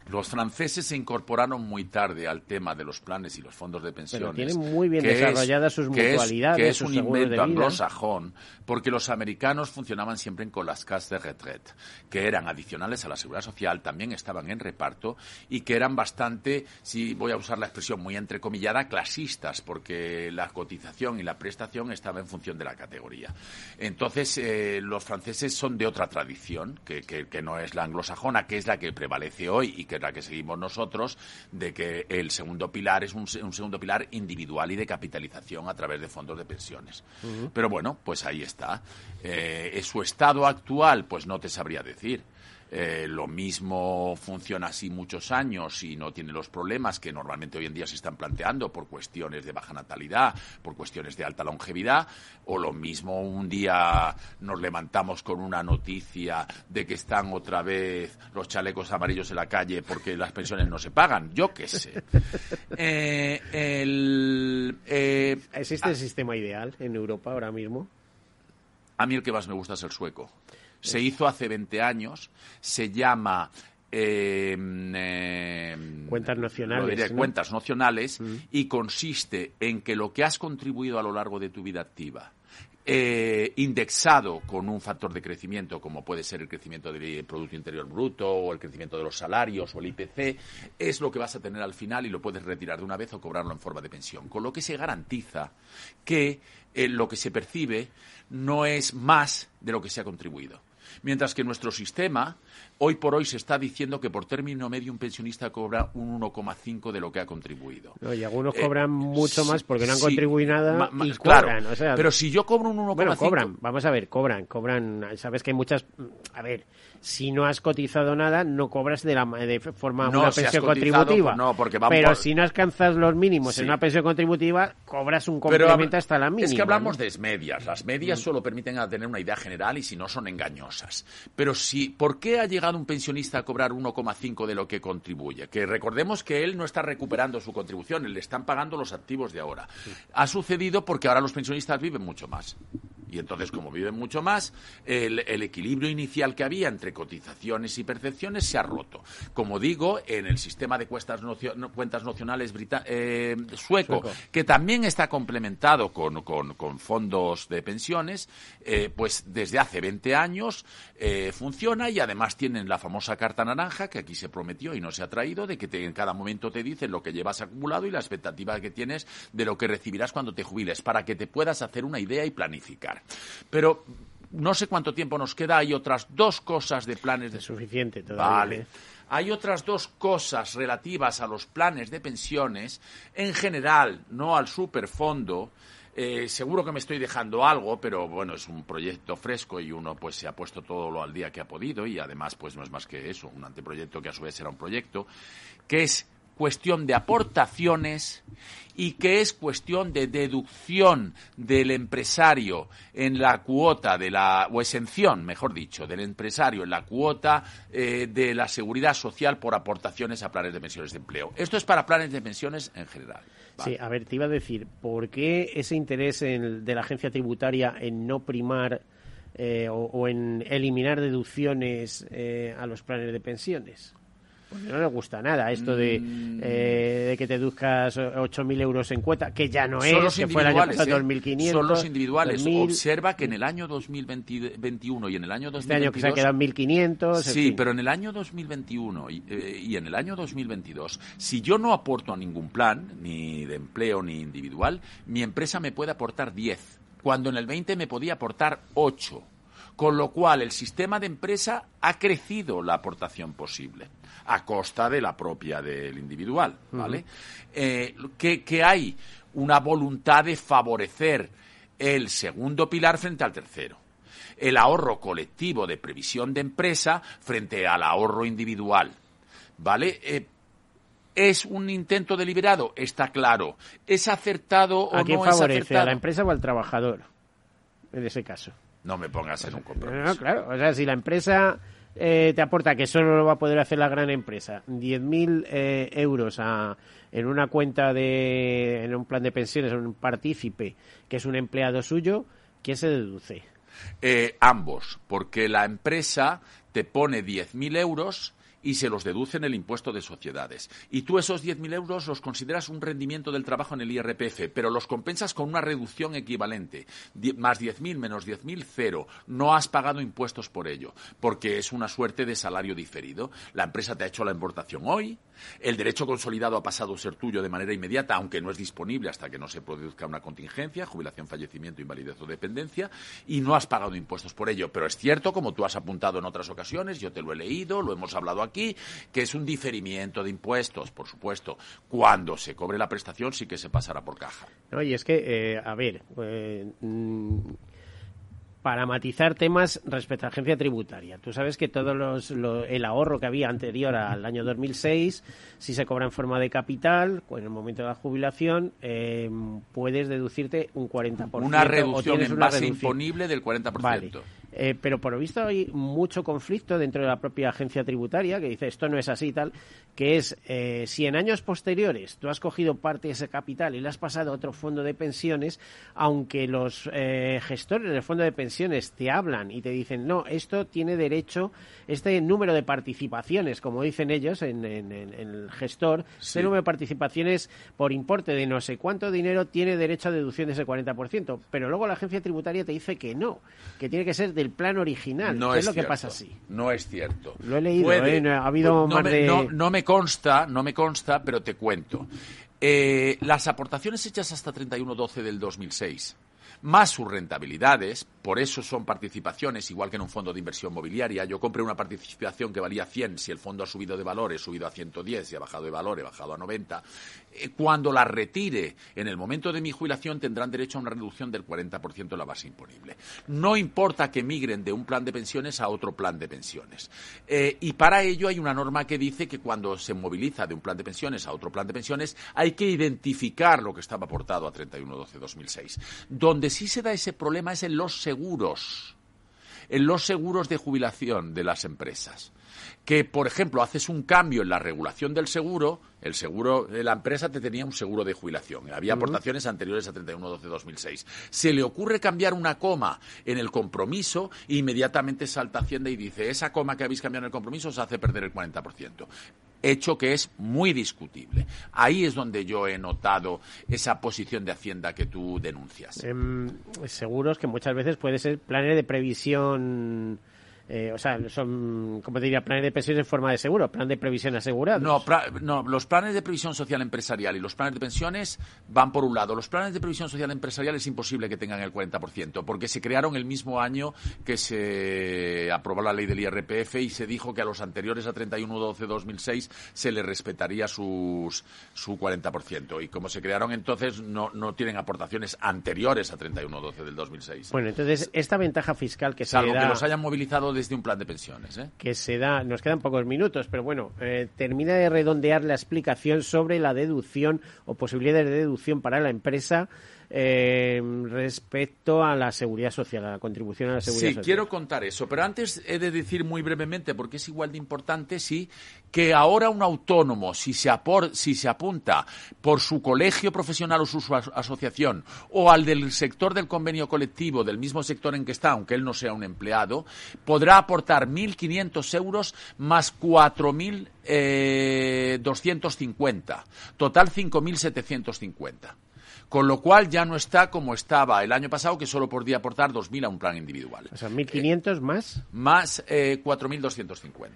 Los franceses se incorporaron muy tarde al tema de los planes y los fondos de pensiones. tienen muy bien es- desarrolladas sus que es- mutualidades, Que es un invento anglosajón, porque los americanos funcionaban siempre con las cases de retraite, que eran adicionales a la seguridad social, también estaban en reparto y que eran bastante, si voy a usar la expresión muy entrecomillada, clasistas, porque la cotización y la prestación estaba en función de la categoría. Entonces, eh, los franceses son de otra tradición, que, que- que no es la anglosajona, que es la que prevalece hoy y que que es la que seguimos nosotros, de que el segundo pilar es un, segundo pilar individual y de capitalización a través de fondos de pensiones. Pero bueno, pues ahí está. Eh, su estado actual, pues no te sabría decir. Eh, lo mismo funciona así muchos años y no tiene los problemas que normalmente hoy en día se están planteando por cuestiones de baja natalidad, por cuestiones de alta longevidad, o lo mismo un día nos levantamos con una noticia de que están otra vez los chalecos amarillos en la calle porque las pensiones no se pagan. Yo qué sé. Eh, eh, ¿Existe el sistema ideal en Europa ahora mismo? A mí el que más me gusta es el sueco. Se hizo hace 20 años, se llama eh, eh, cuentas nacionales. Cuentas nacionales mm. y consiste en que lo que has contribuido a lo largo de tu vida activa, eh, indexado con un factor de crecimiento como puede ser el crecimiento del Producto Interior Bruto o el crecimiento de los salarios o el IPC, es lo que vas a tener al final y lo puedes retirar de una vez o cobrarlo en forma de pensión. Con lo que se garantiza que lo que se percibe no es más de lo que se ha contribuido. Mientras que nuestro sistema, hoy por hoy se está diciendo que por término medio un pensionista cobra un 1,5 de lo que ha contribuido. y algunos cobran eh, mucho más porque no han contribuido nada y cobran. pero si yo cobro un 1,5... Bueno, cobran, vamos a ver, cobran, cobran. Sabes que hay muchas... A ver, si no has cotizado nada, no cobras de, la, de forma una pensión contributiva. No, porque Pero si no alcanzas los mínimos en una pensión contributiva, cobras un complemento hasta la mínima. Es que hablamos de medias. Las medias mm. solo permiten tener una idea general y si no son engañosas. Pero si, ¿por qué ha llegado un pensionista a cobrar 1,5 de lo que contribuye? Que recordemos que él no está recuperando su contribución, le están pagando los activos de ahora. Ha sucedido porque ahora los pensionistas viven mucho más. Y entonces, como viven mucho más, el, equilibrio inicial que había entre cotizaciones y percepciones se ha roto. Como digo, en el sistema de cuentas, cuentas nacionales eh, sueco, que también está complementado con, fondos de pensiones, eh, pues desde hace 20 años eh, funciona y además tienen la famosa carta naranja que aquí se prometió y no se ha traído, de que en cada momento te dicen lo que llevas acumulado y la expectativa que tienes de lo que recibirás cuando te jubiles, para que te puedas hacer una idea y planificar. Pero no sé cuánto tiempo nos queda. Hay otras dos cosas de planes de... suficiente todavía. Vale. ¿eh? Hay otras dos cosas relativas a los planes de pensiones, en general, no al superfondo. Eh, seguro que me estoy dejando algo, pero bueno, es un proyecto fresco y uno pues se ha puesto todo lo al día que ha podido y además pues no es más que eso, un anteproyecto que a su vez será un proyecto, que es cuestión de aportaciones y que es cuestión de deducción del empresario en la cuota de la o exención, mejor dicho, del empresario en la cuota eh, de la seguridad social por aportaciones a planes de pensiones de empleo. Esto es para planes de pensiones en general. Sí, a ver, te iba a decir, ¿por qué ese interés de la agencia tributaria en no primar eh, o, en eliminar deducciones eh, a los planes de pensiones? No le gusta nada esto de, mm. eh, de que te deduzcas 8.000 euros en cuota, que ya no es, que fue el año pasado 2.500. Son los individuales. Observa que en el año 2021 y en el año 2022... Este año que se ha quedado 1.500... Sí, pero en el año 2021 y, eh, y en el año 2022, si yo no aporto a ningún plan, ni de empleo ni individual, mi empresa me puede aportar 10, cuando en el 20 me podía aportar 8 con lo cual el sistema de empresa ha crecido la aportación posible a costa de la propia del individual, ¿vale? Eh, que, hay una voluntad de favorecer el segundo pilar frente al tercero el ahorro colectivo de previsión de empresa frente al ahorro individual. ¿Vale? Eh, ¿Es un intento deliberado? Está claro. ¿Es acertado o ¿A quién no favorece? es acertado? ¿A la empresa o al trabajador? En ese caso. No me pongas en un compromiso. No, claro. O sea, si la empresa eh, te aporta, que solo lo va a poder hacer la gran empresa, 10.000 eh, euros en una cuenta de, en un plan de pensiones, en un partícipe que es un empleado suyo, ¿qué se deduce? Eh, ambos, porque la empresa te pone 10.000 euros y se los deduce en el impuesto de sociedades. Y tú esos 10.000 euros los consideras un rendimiento del trabajo en el IRPF, pero los compensas con una reducción equivalente. más 10.000 menos 10.000, cero. No has pagado impuestos por ello, porque es una suerte de salario diferido. La empresa te ha hecho la importación hoy, el derecho consolidado ha pasado a ser tuyo de manera inmediata, aunque no es disponible hasta que no se produzca una contingencia, jubilación, fallecimiento, invalidez o dependencia, y no has pagado impuestos por ello. Pero es cierto, como tú has apuntado en otras ocasiones, yo te lo he leído, lo hemos hablado aquí, aquí, que es un diferimiento de impuestos, por supuesto. Cuando se cobre la prestación sí que se pasará por caja. No, y es que, eh, a ver, eh, mm, para matizar temas respecto a la agencia tributaria. Tú sabes que todo los, el ahorro que había anterior al año 2006, si se cobra en forma de capital, en el momento de la jubilación, eh, puedes deducirte un 40%. Una reducción en base imponible del 40%. Vale. Eh, pero por lo visto hay mucho conflicto dentro de la propia agencia tributaria que dice esto no es así y tal, que es eh, si en años posteriores tú has cogido parte de ese capital y le has pasado a otro fondo de pensiones, aunque los eh, gestores del fondo de pensiones te hablan y te dicen no, esto tiene derecho, este número de participaciones, como dicen ellos en, el gestor, este número de participaciones por importe de no sé cuánto dinero tiene derecho a deducción de ese 40%, pero luego la agencia tributaria te dice que no, que tiene que ser de el plan original. No es, lo que pasa así? No es cierto. Lo he leído, ¿eh? ha habido no, más me, de... no, me consta, no me consta, pero te cuento. Eh, las aportaciones hechas hasta 31-12 del 2006 más sus rentabilidades, por eso son participaciones, igual que en un fondo de inversión mobiliaria. Yo compré una participación que valía 100, si el fondo ha subido de valor, he subido a 110, si ha bajado de valor, he bajado a 90. Eh, cuando la retire en el momento de mi jubilación, tendrán derecho a una reducción del 40% de la base imponible. No importa que migren de un plan de pensiones a otro plan de pensiones. Eh, y para ello hay una norma que dice que cuando se moviliza de un plan de pensiones a otro plan de pensiones, hay que identificar lo que estaba aportado a 31-12-2006. Donde sí se da ese problema es en los seguros, en los seguros de jubilación de las empresas. Que, por ejemplo, haces un cambio en la regulación del seguro, el seguro de la empresa te tenía un seguro de jubilación. Había aportaciones anteriores a 31-12-2006. Se le ocurre cambiar una coma en el compromiso e inmediatamente salta Hacienda y dice, esa coma que habéis cambiado en el compromiso os hace perder el 40% hecho que es muy discutible. Ahí es donde yo he notado esa posición de Hacienda que tú denuncias. Em, seguros que muchas veces puede ser planes de previsión eh, o sea, son, como diría, planes de pensiones en forma de seguro, plan de previsión asegurado. No, no, los planes de previsión social empresarial y los planes de pensiones van por un lado. Los planes de previsión social empresarial es imposible que tengan el 40%, porque se crearon el mismo año que se aprobó la ley del IRPF y se dijo que a los anteriores a 31-12-2006 se les respetaría sus, su 40%. Y como se crearon entonces, no, no tienen aportaciones anteriores a 31-12 del 2006. Bueno, entonces, esta ventaja fiscal que se Salvo que los hayan movilizado desde un plan de pensiones. ¿eh? Que se da, nos quedan pocos minutos, pero bueno, eh, termina de redondear la explicación sobre la deducción o posibilidades de deducción para la empresa eh, respecto a la seguridad social, a la contribución a la seguridad social. Sí, quiero contar eso, pero antes he de decir muy brevemente, porque es igual de importante, sí, que ahora un autónomo, si se, si se apunta por su colegio profesional o su, asociación, o al del sector del convenio colectivo, del mismo sector en que está, aunque él no sea un empleado, podrá aportar 1.500 euros más 4.250. Eh, total 5.750 con lo cual ya no está como estaba el año pasado, que solo podía aportar 2.000 a un plan individual. O sea, 1.500 más. Más eh, 4.250.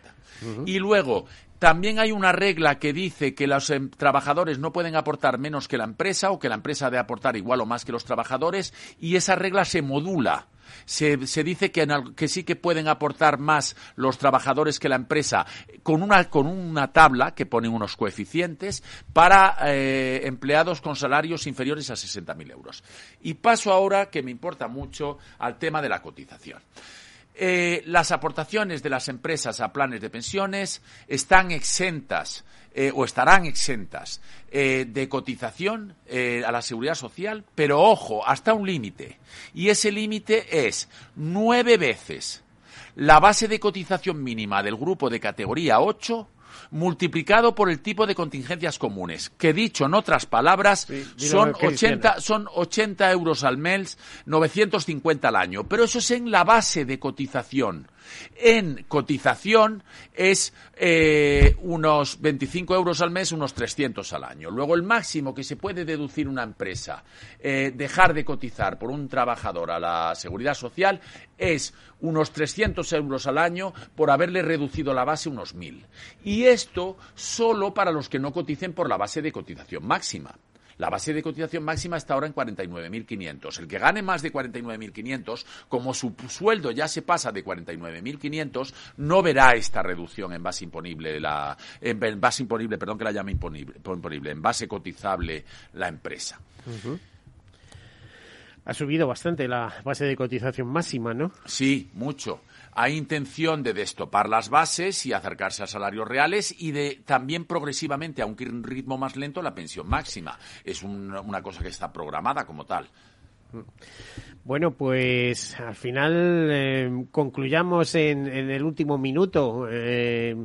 Y luego, también hay una regla que dice que los em, trabajadores no pueden aportar menos que la empresa o que la empresa debe aportar igual o más que los trabajadores y esa regla se modula. Se, dice que, sí que pueden aportar más los trabajadores que la empresa con una, tabla que pone unos coeficientes para eh, empleados con salarios inferiores a 60.000 euros. Y paso ahora, que me importa mucho, al tema de la cotización. Eh, las aportaciones de las empresas a planes de pensiones están exentas eh, o estarán exentas eh, de cotización a la seguridad social, pero ojo, hasta un límite. Y ese límite es nueve veces la base de cotización mínima del grupo de categoría 8 multiplicado por el tipo de contingencias comunes, que dicho en otras palabras son, 80, son 80 euros al mes, 950 al año. Pero eso es en la base de cotización. En cotización es eh, unos 25 euros al mes, unos 300 al año. Luego el máximo que se puede deducir una empresa, eh, dejar de cotizar por un trabajador a la seguridad social es unos 300 euros al año por haberle reducido la base unos 1.000. Y esto solo para los que no coticen por la base de cotización máxima. La base de cotización máxima está ahora en 49.500. El que gane más de 49.500, como su sueldo ya se pasa de 49.500, no verá esta reducción en base imponible, la, en base imponible, perdón que la llame imponible, imponible en base cotizable la empresa. Ha subido bastante la base de cotización máxima, ¿no? Sí, mucho hay intención de destopar las bases y acercarse a salarios reales y de también progresivamente, aunque en un ritmo más lento, la pensión máxima. Es una cosa que está programada como tal. Bueno, pues al final eh, concluyamos en, el último minuto. Eh,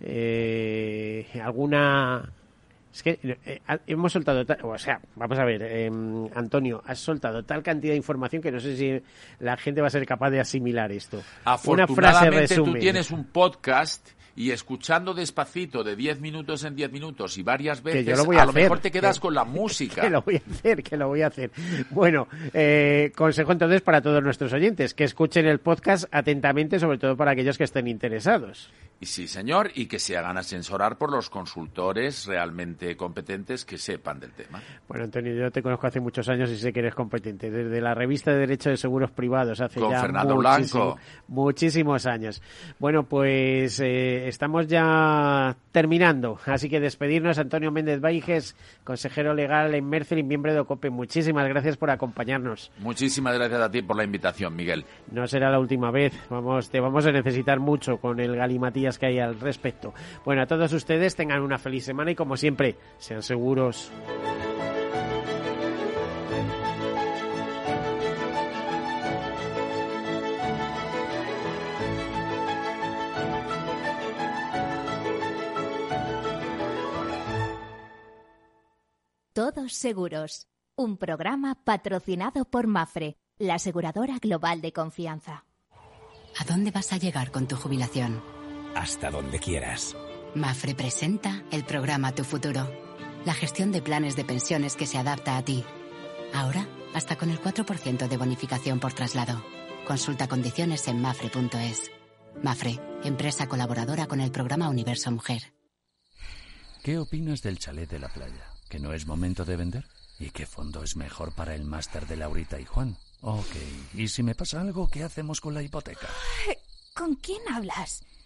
eh, ¿Alguna es que eh, hemos soltado, o sea, vamos a ver, em, Antonio, has soltado tal cantidad de información que no sé si la gente va a ser capaz de asimilar esto. Una frase resumen. tú tienes un podcast y escuchando despacito de 10 minutos en 10 minutos y varias veces, a, lo mejor te quedas con la música. Que lo voy a hacer, que lo voy a hacer. Bueno, eh, consejo entonces para todos nuestros oyentes, que escuchen el podcast atentamente, sobre todo para aquellos que estén interesados. Y sí, señor, y que se hagan asesorar por los consultores realmente competentes que sepan del tema. Bueno, Antonio, yo te conozco hace muchos años y sé que eres competente. Desde la revista de Derecho de Seguros Privados hace Con ya Fernando Blanco. muchísimos años. Bueno, pues eh, estamos ya terminando, así que despedirnos. Antonio Méndez Baiges, consejero legal en Mercer y miembro de OCOPE. Muchísimas gracias por acompañarnos. Muchísimas gracias a ti por la invitación, Miguel. No será la última vez. Vamos, te vamos a necesitar mucho con el que hay al respecto. Bueno, a todos ustedes tengan una feliz semana y como siempre, sean seguros. Todos Seguros, un programa patrocinado por Mafre, la aseguradora global de confianza. ¿A dónde vas a llegar con tu jubilación? Hasta donde quieras. Mafre presenta el programa Tu Futuro, la gestión de planes de pensiones que se adapta a ti. Ahora, hasta con el 4% de bonificación por traslado. Consulta condiciones en mafre.es. Mafre, empresa colaboradora con el programa Universo Mujer. ¿Qué opinas del chalet de la playa? ¿Que no es momento de vender? ¿Y qué fondo es mejor para el máster de Laurita y Juan? Ok, ¿y si me pasa algo, qué hacemos con la hipoteca? ¿Con quién hablas?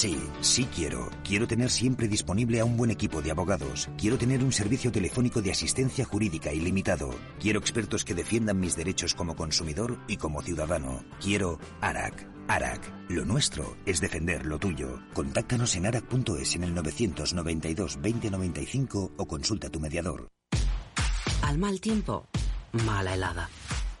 Sí, sí quiero. Quiero tener siempre disponible a un buen equipo de abogados. Quiero tener un servicio telefónico de asistencia jurídica ilimitado. Quiero expertos que defiendan mis derechos como consumidor y como ciudadano. Quiero ARAC. ARAC. Lo nuestro es defender lo tuyo. Contáctanos en arac.es en el 992 2095 o consulta tu mediador. Al mal tiempo, mala helada.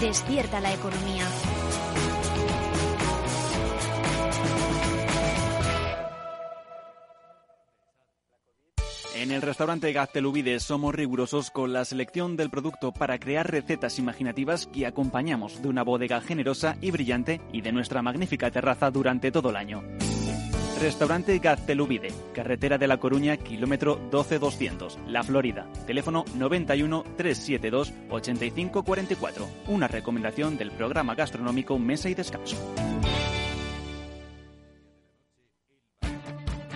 Despierta la economía. En el restaurante Gaztelubide somos rigurosos con la selección del producto para crear recetas imaginativas que acompañamos de una bodega generosa y brillante y de nuestra magnífica terraza durante todo el año. Restaurante Gaztelubide, carretera de La Coruña, kilómetro 12200, La Florida. Teléfono 91 372 8544. Una recomendación del programa gastronómico Mesa y Descanso.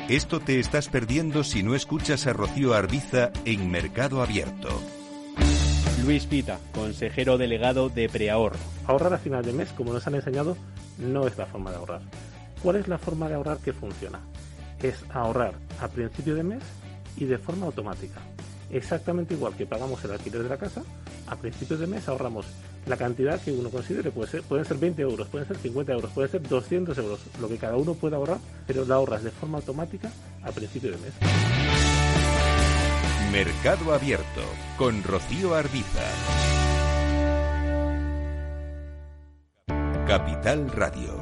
Esto te estás perdiendo si no escuchas a Rocío Arbiza en Mercado Abierto. Luis Pita, consejero delegado de Preahorro. Ahorrar a final de mes, como nos han enseñado, no es la forma de ahorrar. ¿Cuál es la forma de ahorrar que funciona? Es ahorrar a principio de mes y de forma automática. Exactamente igual que pagamos el alquiler de la casa, a principio de mes ahorramos la cantidad que uno considere. Puede ser, pueden ser 20 euros, pueden ser 50 euros, pueden ser 200 euros, lo que cada uno pueda ahorrar, pero la ahorras de forma automática a principio de mes. Mercado Abierto con Rocío Arbiza. Capital Radio,